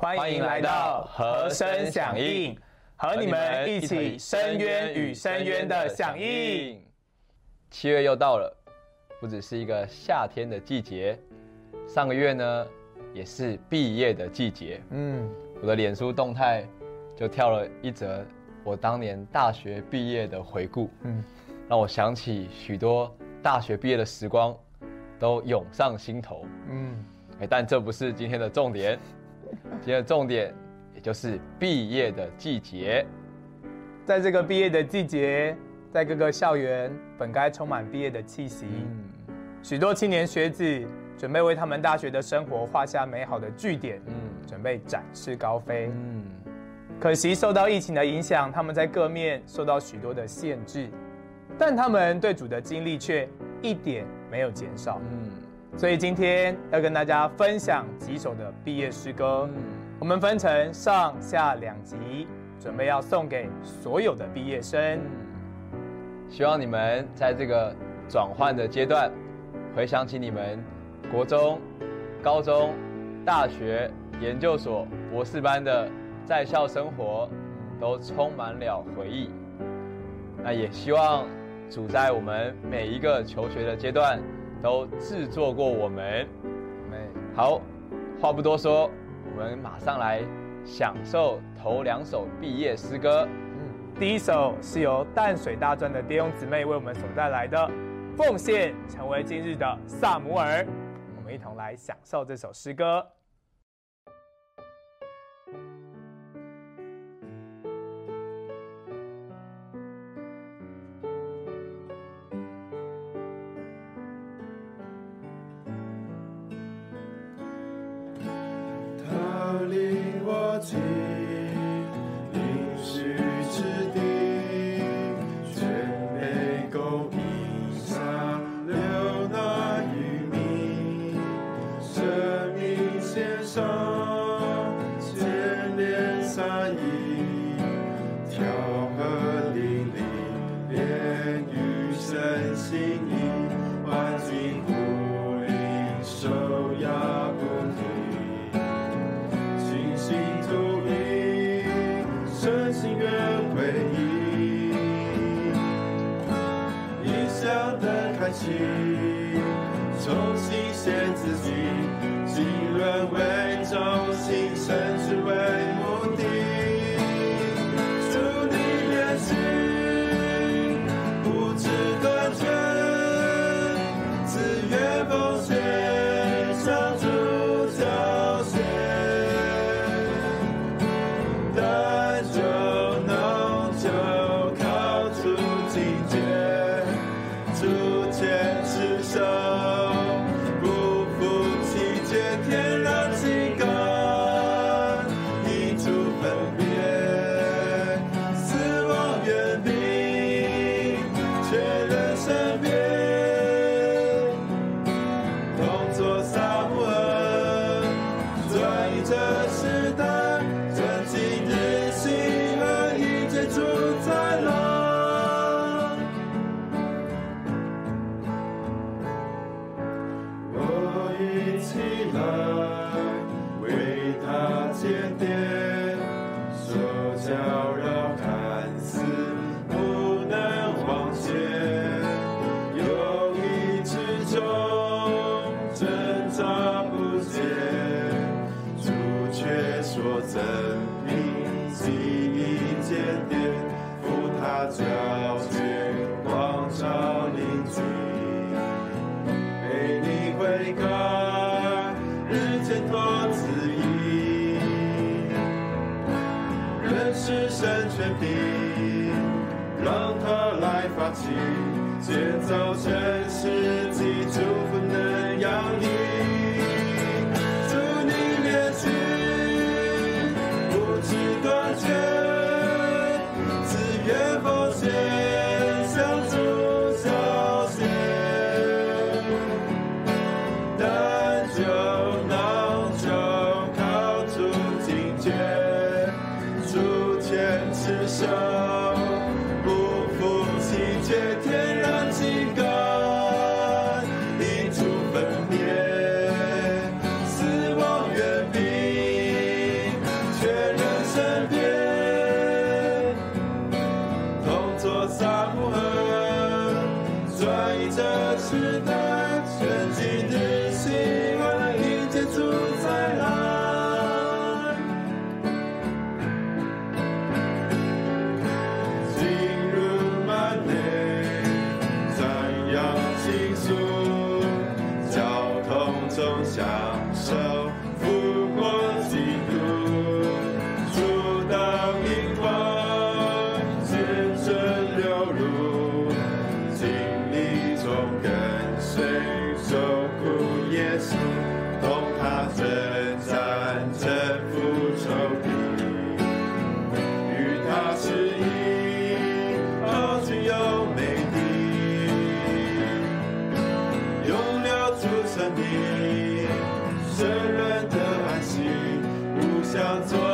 欢迎来到和声响应，和你们一起深渊与深渊的响应。七月又到了，不只是一个夏天的季节，上个月呢也是毕业的季节。嗯，我的脸书动态就跳了一则我当年大学毕业的回顾，嗯。嗯，让我想起许多大学毕业的时光，都涌上心头。嗯，哎，但这不是今天的重点，今天的重点也就是毕业的季节。在这个毕业的季节，在各个校园本该充满毕业的气息，嗯，许多青年学子准备为他们大学的生活画下美好的句点，嗯准备展翅高飞。嗯，可惜受到疫情的影响，他们在各面受到许多的限制，但他们对主的经历却一点没有减少。嗯，所以今天要跟大家分享几首的毕业诗歌，我们分成上下两集，准备要送给所有的毕业生。希望你们在这个转换的阶段，回想起你们国中、高中、大学、研究所、博士班的在校生活，都充满了回忆。那也希望主在我们每一个求学的阶段，都制作过我们。好，话不多说，我们马上来享受头两首毕业诗歌。第一首是由淡水大专的弟兄姊妹为我们所带来的《奉献成为今日的萨姆尔》，一同来享受这首诗歌。他令我愿回忆，一笑的开启，重新献自己，敬轮回，重新生之位。逐一起接受世界祝福能邀祝你年轻不知只愿奉献相处但求能够靠住今天祝全你，圣人的安息，不想做。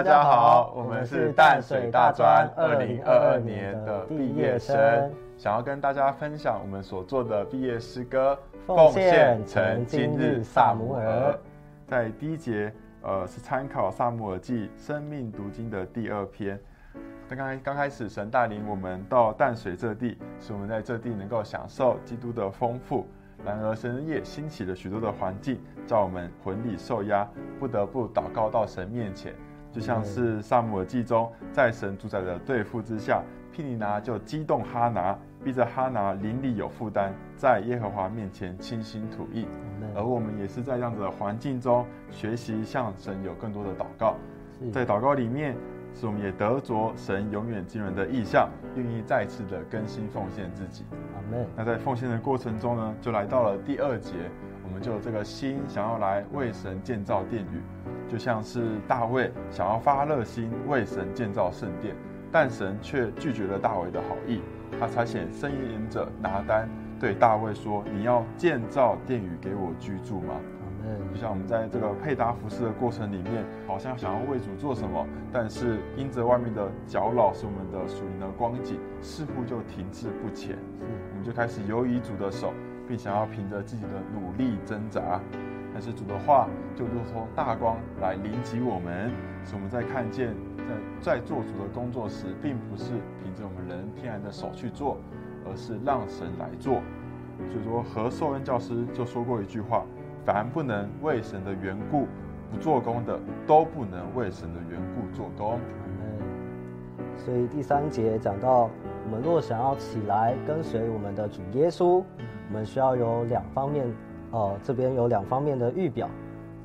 大家好，我们是淡水大专二零二二年的毕业生，想要跟大家分享我们所做的毕业诗歌《奉献成今日萨姆尔》。在第一节，呃，是参考《萨姆尔记》生命读经的第二篇。刚刚刚开始，神带领我们到淡水这地，使我们在这地能够享受基督的丰富。然而，神也兴起了许多的环境，叫我们魂里受压，不得不祷告到神面前。就像是《萨姆尔记》中，在神主宰的对付之下，毗尼拿就激动哈拿，逼着哈拿邻里有负担，在耶和华面前倾心吐意。而我们也是在这样子的环境中学习向神有更多的祷告，在祷告里面，使我们也得着神永远惊人的意象，愿意再次的更新奉献自己。阿门。那在奉献的过程中呢，就来到了第二节，我们就有这个心想要来为神建造殿宇，就像是大卫想要发热心为神建造圣殿，但神却拒绝了大卫的好意，他差遣声言者拿单对大卫说：“你要建造殿宇给我居住吗？”就像我们在这个配搭服饰的过程里面，好像想要为主做什么，但是因着外面的搅扰，使我们的属灵的光景似乎就停滞不前，我们就开始游移主的手，并想要凭着自己的努力挣扎。但是主的话就如同大光来临及我们，使我们在看见在在做主的工作时，并不是凭着我们人天然的手去做，而是让神来做。所以说，何寿恩教师就说过一句话：凡不能为神的缘故不做工的，都不能为神的缘故做工。所以第三节讲到，我们若想要起来跟随我们的主耶稣，我们需要有两方面，呃，这边有两方面的预表。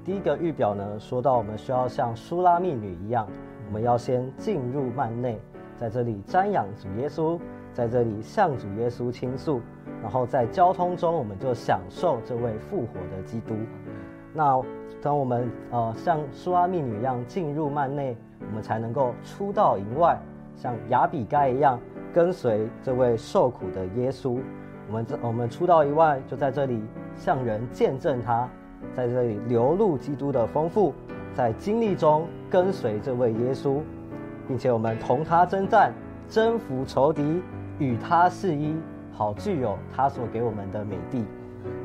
第一个预表呢，说到我们需要像苏拉密女一样，我们要先进入幔内，在这里瞻仰主耶稣，在这里向主耶稣倾诉，然后在交通中，我们就享受这位复活的基督。那当我们呃像苏拉密女一样进入幔内，我们才能够出到营外，像亚比该一样跟随这位受苦的耶稣。我们这我们出到以外，就在这里向人见证他，在这里流露基督的丰富，在经历中跟随这位耶稣，并且我们同他征战，征服仇敌，与他是一，好具有他所给我们的美地。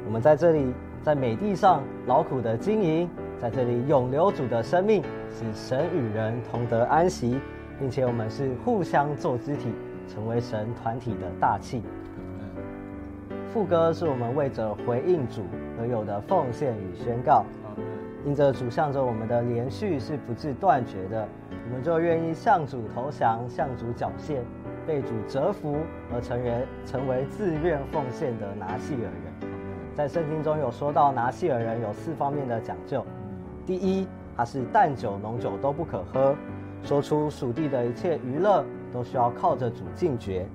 我们在这里，在美地上劳苦的经营，在这里永留主的生命，使神与人同得安息，并且我们是互相做肢体，成为神团体的大器。副歌是我们为着回应主而有的奉献与宣告，因着主向着我们的连续是不致断绝的，我们就愿意向主投降，向主缴械，被主折服而成为成为自愿奉献的拿细尔人。在圣经中有说到拿细尔人有四方面的讲究，第一，他是淡酒浓酒都不可喝，说出属地的一切娱乐都需要靠着主禁绝。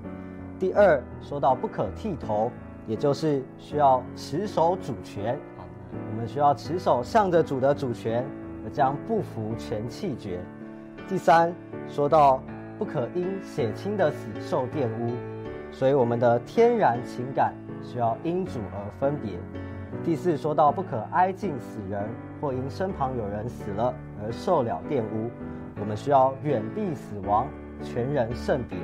第二，说到不可剃头，也就是需要持守主权，我们需要持守向着主的主权，而将不服全弃绝。第三，说到不可因血亲的死受玷污，所以我们的天然情感需要因主而分别。第四，说到不可挨近死人，或因身旁有人死了而而受了玷污。我们需要远避死亡，全人圣别。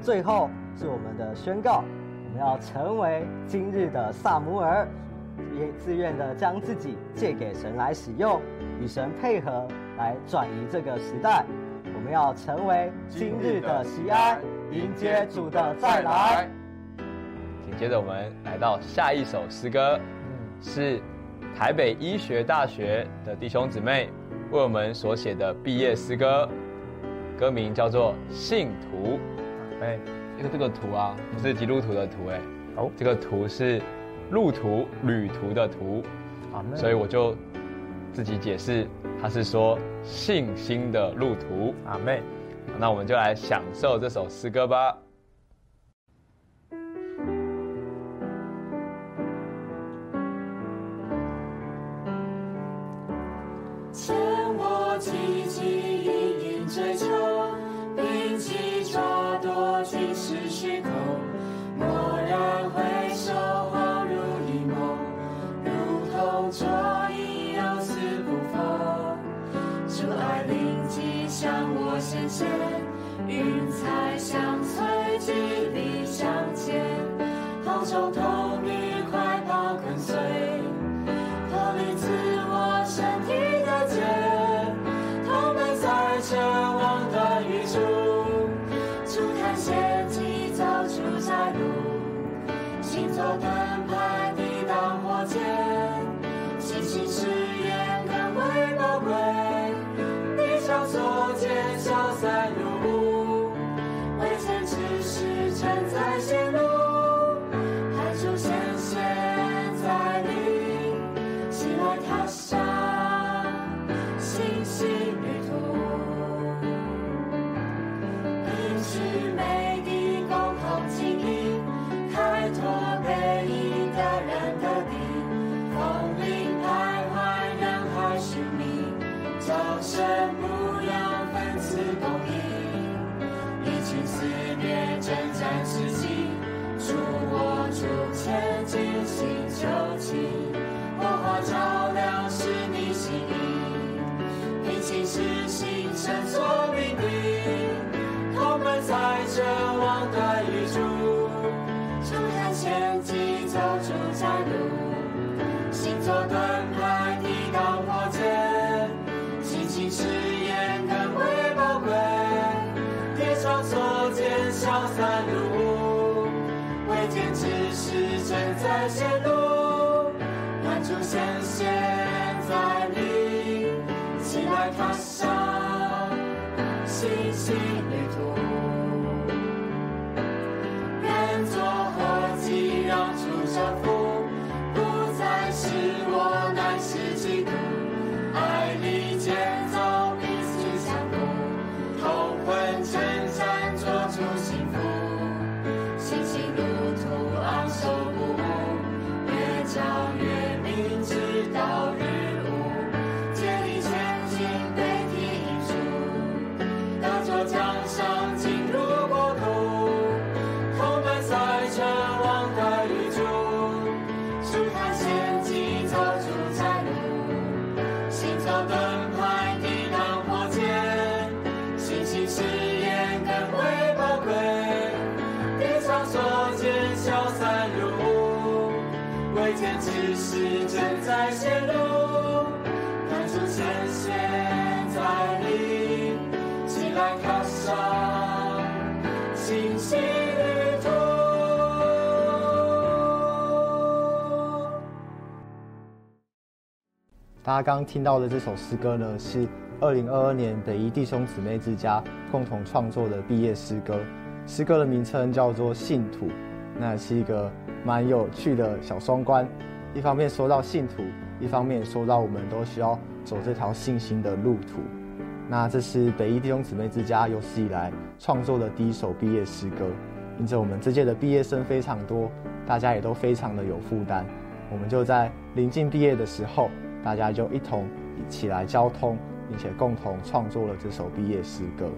最后是我们的宣告，我们要成为今日的萨姆尔，也自愿的将自己借给神来使用，与神配合来转移这个时代。我们要成为今日的西安，迎接主的再来。紧接着我们来到下一首诗歌，是台北医学大学的弟兄姊妹为我们所写的毕业诗歌，歌名叫做《信徒》。哎，这个这个图啊，不是基督徒的图，哎，哦，这个图是路途旅途的途，所以我就自己解释，他是说信心的路途。阿妹，那我们就来享受这首诗歌吧。云彩相随，几笔相牵，好兆头。answer. 大家刚刚听到的这首诗歌呢，是二零二二年北一弟兄姊妹之家共同创作的毕业诗歌。诗歌的名称叫做《信徒》，那是一个蛮有趣的小双关。一方面说到信徒，一方面说到我们都需要走这条信心的路途。那这是北一弟兄姊妹之家有史以来创作的第一首毕业诗歌。因着我们这届的毕业生非常多，大家也都非常的有负担，我们就在临近毕业的时候。大家就一同一起来交通，并且共同创作了这首毕业诗歌。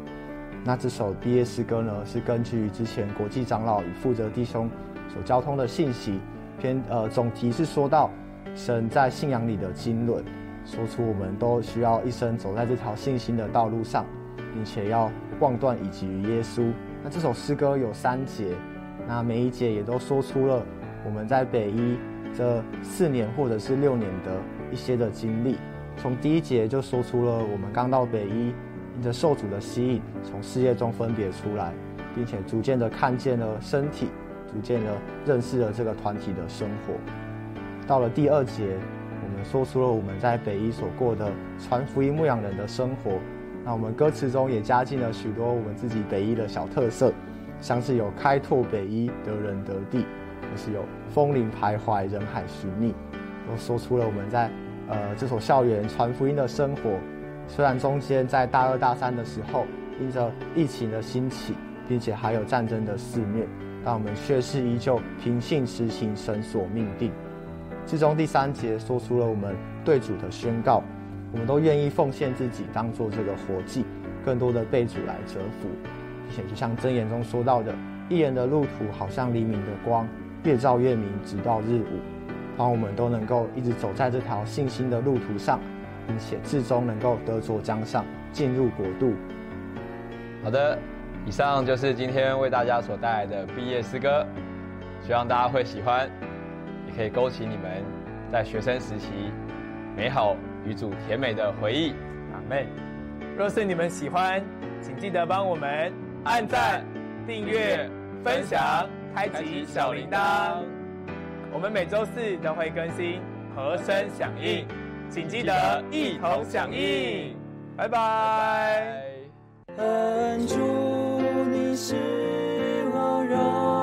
那这首毕业诗歌呢，是根据之前国际长老与负责弟兄所交通的信息，篇呃总题是说到神在信仰里的经纶，说出我们都需要一生走在这条信心的道路上，并且要望断以及于耶稣。那这首诗歌有三节，那每一节也都说出了我们在北一这四年或者是六年的一些的经历。从第一节就说出了我们刚到北一，因着受主的吸引，从事业中分别出来，并且逐渐的看见了身体，逐渐的认识了这个团体的生活。到了第二节，我们说出了我们在北一所过的传福音牧养人的生活。那我们歌词中也加进了许多我们自己北一的小特色，像是有开拓北一得人得地，或是有风铃徘徊人海寻觅，都说出了我们在呃这所校园传福音的生活。虽然中间在大二大三的时候，因着疫情的兴起，并且还有战争的肆虐，但我们却是依旧凭信实行神所命定。其中第三节说出了我们对主的宣告。我们都愿意奉献自己，当做这个活祭，更多的被主来折服，并且就像箴言中说到的，一人的路途好像黎明的光，越照越明，直到日午。让我们都能够一直走在这条信心的路途上，并且至终能够得着江上，进入国度。好的，以上就是今天为大家所带来的毕业诗歌，希望大家会喜欢，也可以勾起你们在学生时期美好。与主甜美的回忆，阿妹。若是你们喜欢，请记得帮我们按赞、订阅、分享、开启小铃铛。我们每周四都会更新和声响应，请记得一同响应。拜拜。恩主，你是我荣。